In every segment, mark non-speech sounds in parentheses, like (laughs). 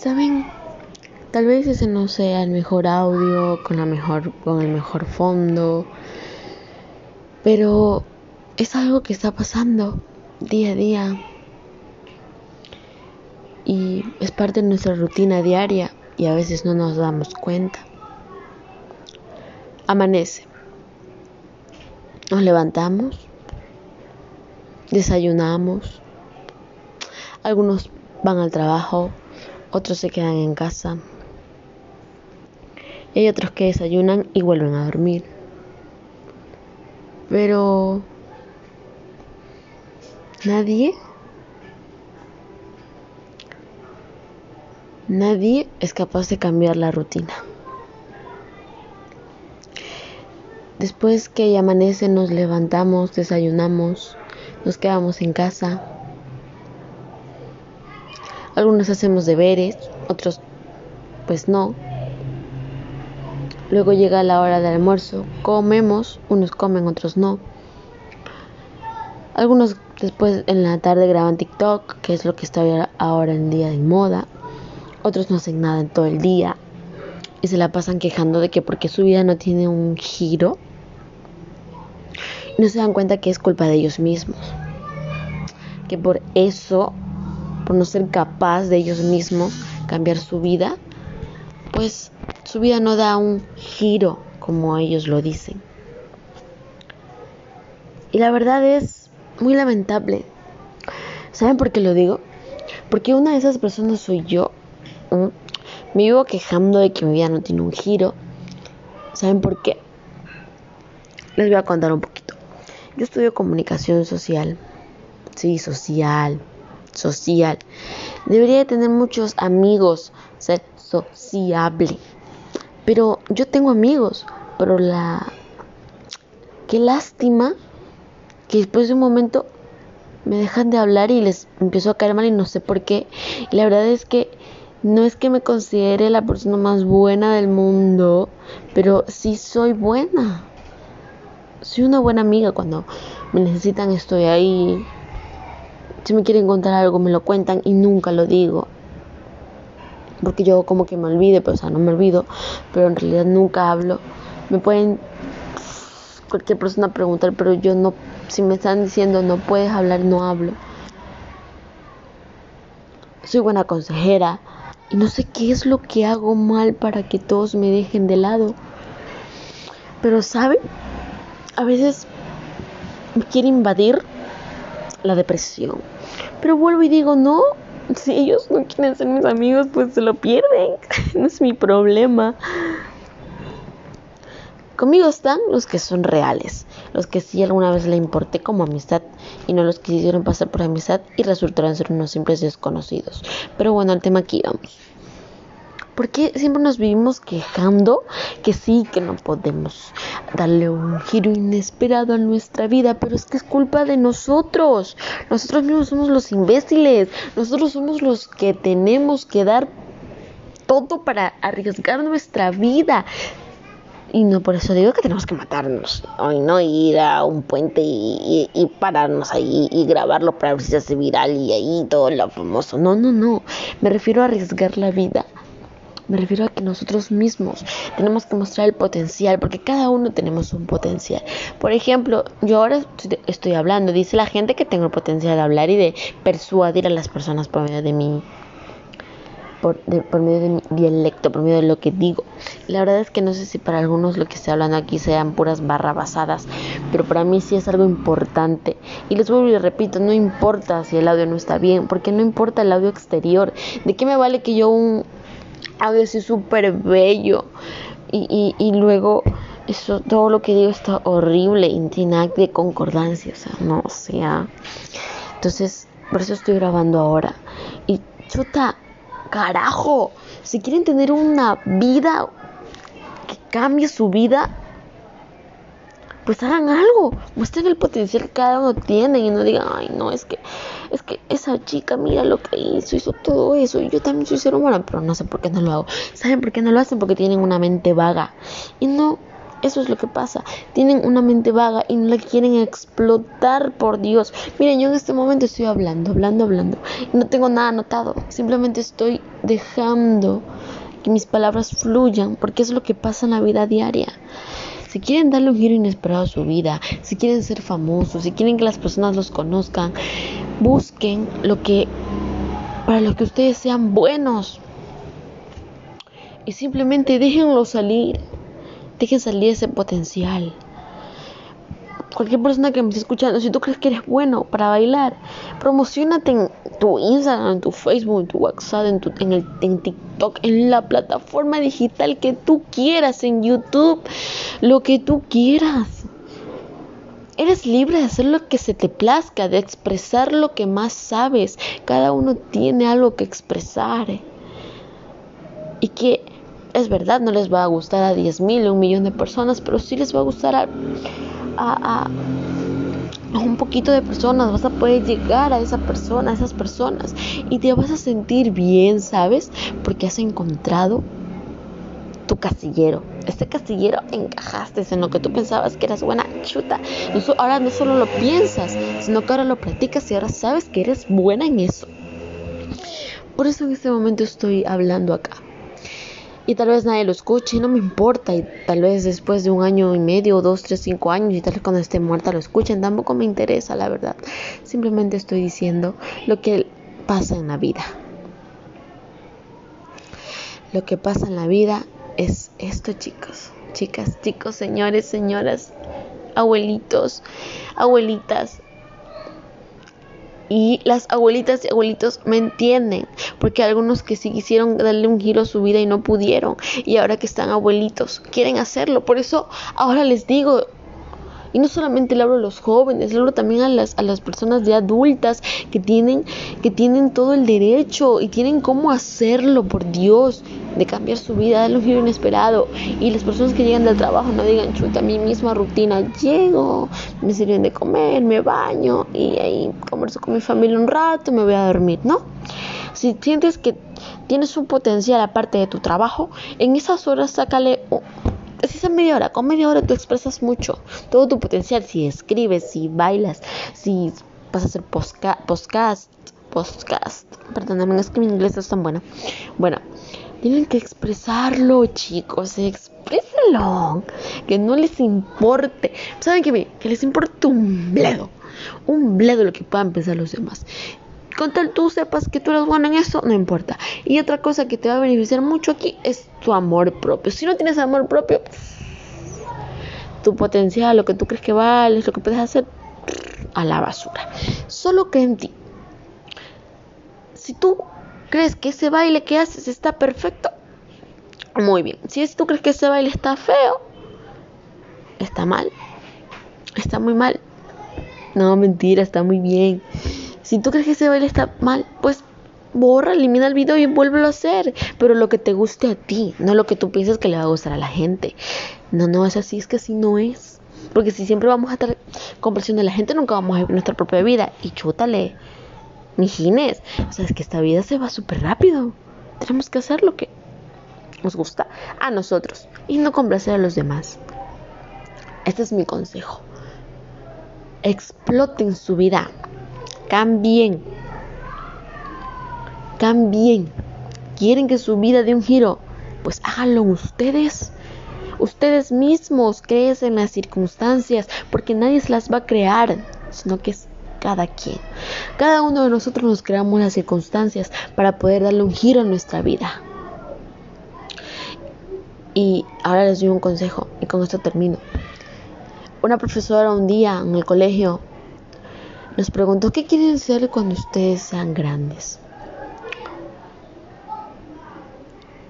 ¿Saben? Tal vez ese no sea el mejor audio, con, la mejor, con el mejor fondo, pero es algo que está pasando día a día y es parte de nuestra rutina diaria y a veces no nos damos cuenta. Amanece. Nos levantamos, desayunamos, algunos van al trabajo, otros se quedan en casa y hay otros que desayunan y vuelven a dormir. Pero nadie Nadie es capaz de cambiar la rutina. Después que amanece nos levantamos, desayunamos, nos quedamos en casa. Algunos hacemos deberes, otros pues no. Luego llega la hora del almuerzo, comemos, unos comen, otros no. Algunos después en la tarde graban TikTok, que es lo que está ahora en día de moda. Otros no hacen nada en todo el día y se la pasan quejando de que porque su vida no tiene un giro, no se dan cuenta que es culpa de ellos mismos. Que por eso, por no ser capaz de ellos mismos cambiar su vida, pues su vida no da un giro como ellos lo dicen. Y la verdad es muy lamentable. ¿Saben por qué lo digo? Porque una de esas personas soy yo me vivo quejando de que mi vida no tiene un giro. ¿Saben por qué? Les voy a contar un poquito. Yo estudio comunicación social. Sí, social. Social. Debería tener muchos amigos. Ser sociable. Pero yo tengo amigos. Pero la... Qué lástima que después de un momento me dejan de hablar y les empiezo a caer mal y no sé por qué. Y la verdad es que no es que me considere la persona más buena del mundo, pero sí soy buena. Soy una buena amiga cuando me necesitan, estoy ahí. Si me quieren contar algo, me lo cuentan y nunca lo digo. Porque yo como que me olvide, pero o sea, no me olvido, pero en realidad nunca hablo. Me pueden cualquier persona preguntar, pero yo no, si me están diciendo no puedes hablar, no hablo. Soy buena consejera, y no sé qué es lo que hago mal para que todos me dejen de lado. Pero, ¿sabe? A veces me quiere invadir la depresión. Pero vuelvo y digo, no, si ellos no quieren ser mis amigos, pues se lo pierden. (laughs) no es mi problema. Conmigo están los que son reales, los que sí alguna vez le importé como amistad y no los que hicieron pasar por amistad y resultaron ser unos simples desconocidos. Pero bueno, al tema aquí vamos. ¿Por qué siempre nos vivimos quejando que sí, que no podemos darle un giro inesperado a nuestra vida? Pero es que es culpa de nosotros. Nosotros mismos somos los imbéciles. Nosotros somos los que tenemos que dar todo para arriesgar nuestra vida. Y no por eso digo que tenemos que matarnos. Hoy no ir a un puente y, pararnos ahí y grabarlo para ver si se hace viral y ahí todo lo famoso. No, no, no. Me refiero a arriesgar la vida. Me refiero a que nosotros mismos tenemos que mostrar el potencial, porque cada uno tenemos un potencial. Por ejemplo, yo ahora estoy hablando, dice la gente que tengo el potencial de hablar y de persuadir a las personas por medio de mi por, por, medio de mi dialecto, por medio de lo que digo. La verdad es que no sé si para algunos lo que estoy hablando aquí sean puras barra basadas, pero para mí sí es algo importante. Y les vuelvo y les repito, no importa si el audio no está bien, porque no importa el audio exterior. ¿De qué me vale que yo un audio así súper bello y, y, y luego eso, todo lo que digo está horrible y de concordancia, o sea, no, sea. Entonces, por eso estoy grabando ahora. Y chuta, carajo, si quieren tener una vida que cambie su vida, pues hagan algo, muestren el potencial que cada uno tiene y no digan, ay, no, es que, es que esa chica, mira lo que hizo, hizo todo eso, y yo también soy ser humano, pero no sé por qué no lo hago. ¿Saben por qué no lo hacen? Porque tienen una mente vaga. Y no, eso es lo que pasa. Tienen una mente vaga y no la quieren explotar, por Dios. Miren, yo en este momento estoy hablando, hablando, hablando. Y no tengo nada anotado. Simplemente estoy dejando que mis palabras fluyan, porque es lo que pasa en la vida diaria. Si quieren darle un giro inesperado a su vida, si quieren ser famosos, si quieren que las personas los conozcan, busquen lo que para lo que ustedes sean buenos. Y simplemente déjenlo salir. Dejen salir ese potencial cualquier persona que me esté escuchando, si tú crees que eres bueno para bailar, promocionate en tu Instagram, en tu Facebook, en tu WhatsApp, en, el, en TikTok, en la plataforma digital que tú quieras, en YouTube, lo que tú quieras. Eres libre de hacer lo que se te plazca, de expresar lo que más sabes. Cada uno tiene algo que expresar. Y que es verdad, no les va a gustar a 10 mil o un millón de personas, pero sí les va a gustar a a, un poquito de personas, vas a poder llegar a esa persona, a esas personas y te vas a sentir bien, ¿sabes? Porque has encontrado tu castillero. Este castillero encajaste en lo que tú pensabas que eras buena chuta. ahora no solo lo piensas, sino que ahora lo practicas y ahora sabes que eres buena en eso. Por eso en este momento estoy hablando acá y tal vez nadie lo escuche no me importa y tal vez después de un año y medio, dos, tres, cinco años y tal vez cuando esté muerta lo escuchen, tampoco me interesa la verdad. Simplemente estoy diciendo lo que pasa en la vida. Lo que pasa en la vida es esto chicos, chicas, chicos, señores, señoras, abuelitos, abuelitas, y las abuelitas y abuelitos me entienden, porque algunos que sí quisieron darle un giro a su vida y no pudieron, y ahora que están abuelitos, quieren hacerlo. Por eso ahora les digo, y no solamente le hablo a los jóvenes, le hablo también a las, a las personas de adultas que tienen, que tienen todo el derecho y tienen cómo hacerlo, por Dios, de cambiar su vida, darle un giro inesperado. Y las personas que llegan del trabajo no digan, chuta, mi misma rutina, llego, me sirven de comer, me baño y ahí converso con mi familia un rato, me voy a dormir, ¿no? Si sientes que tienes un potencial aparte de tu trabajo, en esas horas sácale si es media hora, con media hora tú expresas mucho, todo tu potencial, si escribes, si bailas, si vas a hacer podcast, podcast, perdóname, es que mi inglés no es tan bueno. Bueno, tienen que expresarlo, chicos, exprésalo, que no les importe. ¿Saben qué? Que les importe un bledo, un bledo lo que puedan pensar los demás con tal tú sepas que tú eres bueno en eso, no importa. Y otra cosa que te va a beneficiar mucho aquí es tu amor propio. Si no tienes amor propio, tu potencial, lo que tú crees que vales, lo que puedes hacer, a la basura. Solo que en ti. Si tú crees que ese baile que haces está perfecto, muy bien. Si tú crees que ese baile está feo, está mal. Está muy mal. No, mentira, está muy bien. Si tú crees que ese baile está mal, pues borra, elimina el video y vuélvelo a hacer. Pero lo que te guste a ti, no lo que tú piensas que le va a gustar a la gente. No, no es así, es que así no es. Porque si siempre vamos a estar con presión de la gente, nunca vamos a vivir nuestra propia vida. Y chútale, mijines. O sea, es que esta vida se va súper rápido. Tenemos que hacer lo que nos gusta a nosotros y no complacer a los demás. Este es mi consejo. Exploten su vida Cambien. Cambien. ¿Quieren que su vida dé un giro? Pues háganlo ustedes. Ustedes mismos crecen las circunstancias porque nadie se las va a crear, sino que es cada quien. Cada uno de nosotros nos creamos las circunstancias para poder darle un giro a nuestra vida. Y ahora les doy un consejo y con esto termino. Una profesora un día en el colegio nos preguntó qué quieren ser cuando ustedes sean grandes.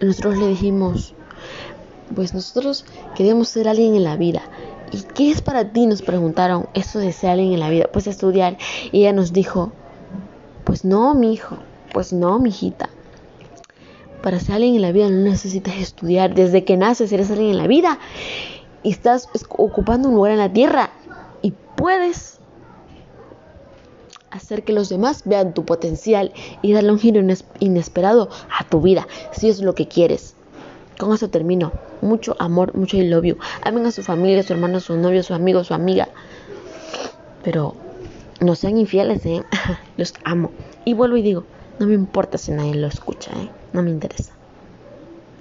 Nosotros le dijimos, pues nosotros queremos ser alguien en la vida. ¿Y qué es para ti? Nos preguntaron eso de ser alguien en la vida. Pues estudiar. Y ella nos dijo, pues no, mi hijo, pues no, mi hijita. Para ser alguien en la vida no necesitas estudiar. Desde que naces eres alguien en la vida y estás ocupando un lugar en la tierra y puedes hacer que los demás vean tu potencial y darle un giro inesperado a tu vida, si es lo que quieres. Con eso termino. Mucho amor, mucho I love you. Amen a su familia, a su hermano, a su novio, a su amigo, a su amiga. Pero no sean infieles, ¿eh? (laughs) Los amo. Y vuelvo y digo, No me importa si nadie lo escucha, ¿eh? No me interesa.